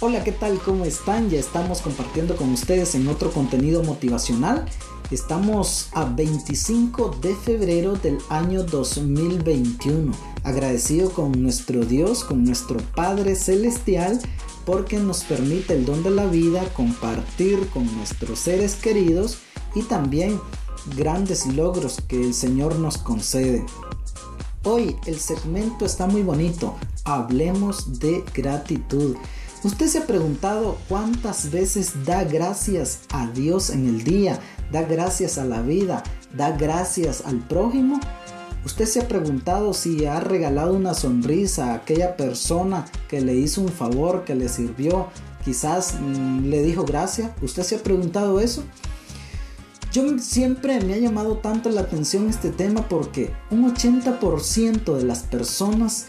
Hola, ¿qué tal? ¿Cómo están? Ya estamos compartiendo con ustedes en otro contenido motivacional. Estamos a 25 de febrero del año 2021. Agradecido con nuestro Dios, con nuestro Padre Celestial, porque nos permite el don de la vida, compartir con nuestros seres queridos y también grandes logros que el Señor nos concede. Hoy el segmento está muy bonito. Hablemos de gratitud. ¿Usted se ha preguntado cuántas veces da gracias a Dios en el día? ¿Da gracias a la vida? ¿Da gracias al prójimo? ¿Usted se ha preguntado si ha regalado una sonrisa a aquella persona que le hizo un favor, que le sirvió? Quizás mm, le dijo gracias. ¿Usted se ha preguntado eso? Yo siempre me ha llamado tanto la atención este tema porque un 80% de las personas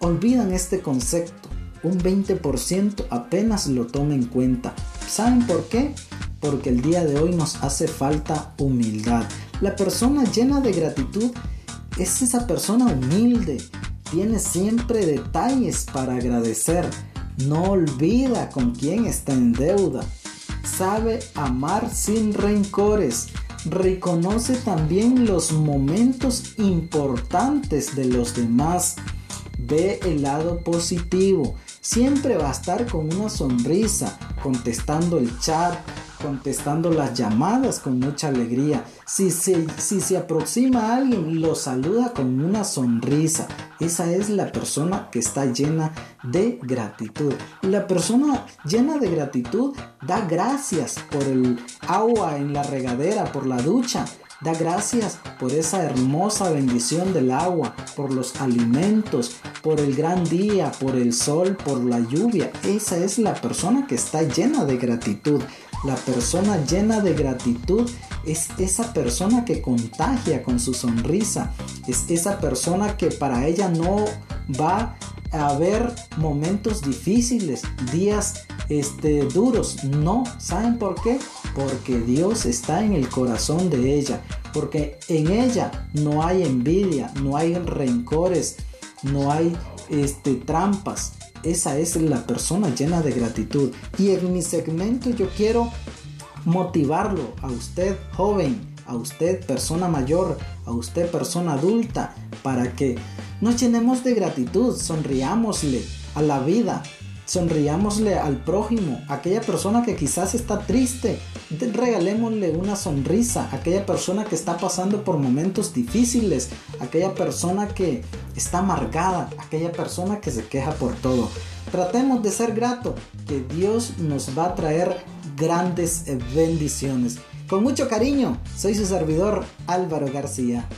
olvidan este concepto un 20% apenas lo toma en cuenta. ¿Saben por qué? Porque el día de hoy nos hace falta humildad. La persona llena de gratitud es esa persona humilde. Tiene siempre detalles para agradecer. No olvida con quién está en deuda. Sabe amar sin rencores. Reconoce también los momentos importantes de los demás. Ve el lado positivo siempre va a estar con una sonrisa, contestando el chat, contestando las llamadas con mucha alegría. Si se, si se aproxima a alguien, lo saluda con una sonrisa. Esa es la persona que está llena de gratitud. La persona llena de gratitud da gracias por el agua en la regadera, por la ducha, Da gracias por esa hermosa bendición del agua, por los alimentos, por el gran día, por el sol, por la lluvia. Esa es la persona que está llena de gratitud. La persona llena de gratitud es esa persona que contagia con su sonrisa. Es esa persona que para ella no va haber momentos difíciles, días este, duros. No, ¿saben por qué? Porque Dios está en el corazón de ella. Porque en ella no hay envidia, no hay rencores, no hay este, trampas. Esa es la persona llena de gratitud. Y en mi segmento yo quiero motivarlo a usted joven, a usted persona mayor, a usted persona adulta, para que nos llenemos de gratitud, sonriámosle a la vida, sonriámosle al prójimo, aquella persona que quizás está triste, regalémosle una sonrisa, aquella persona que está pasando por momentos difíciles, aquella persona que está amargada, aquella persona que se queja por todo. Tratemos de ser grato, que Dios nos va a traer grandes bendiciones. Con mucho cariño, soy su servidor Álvaro García.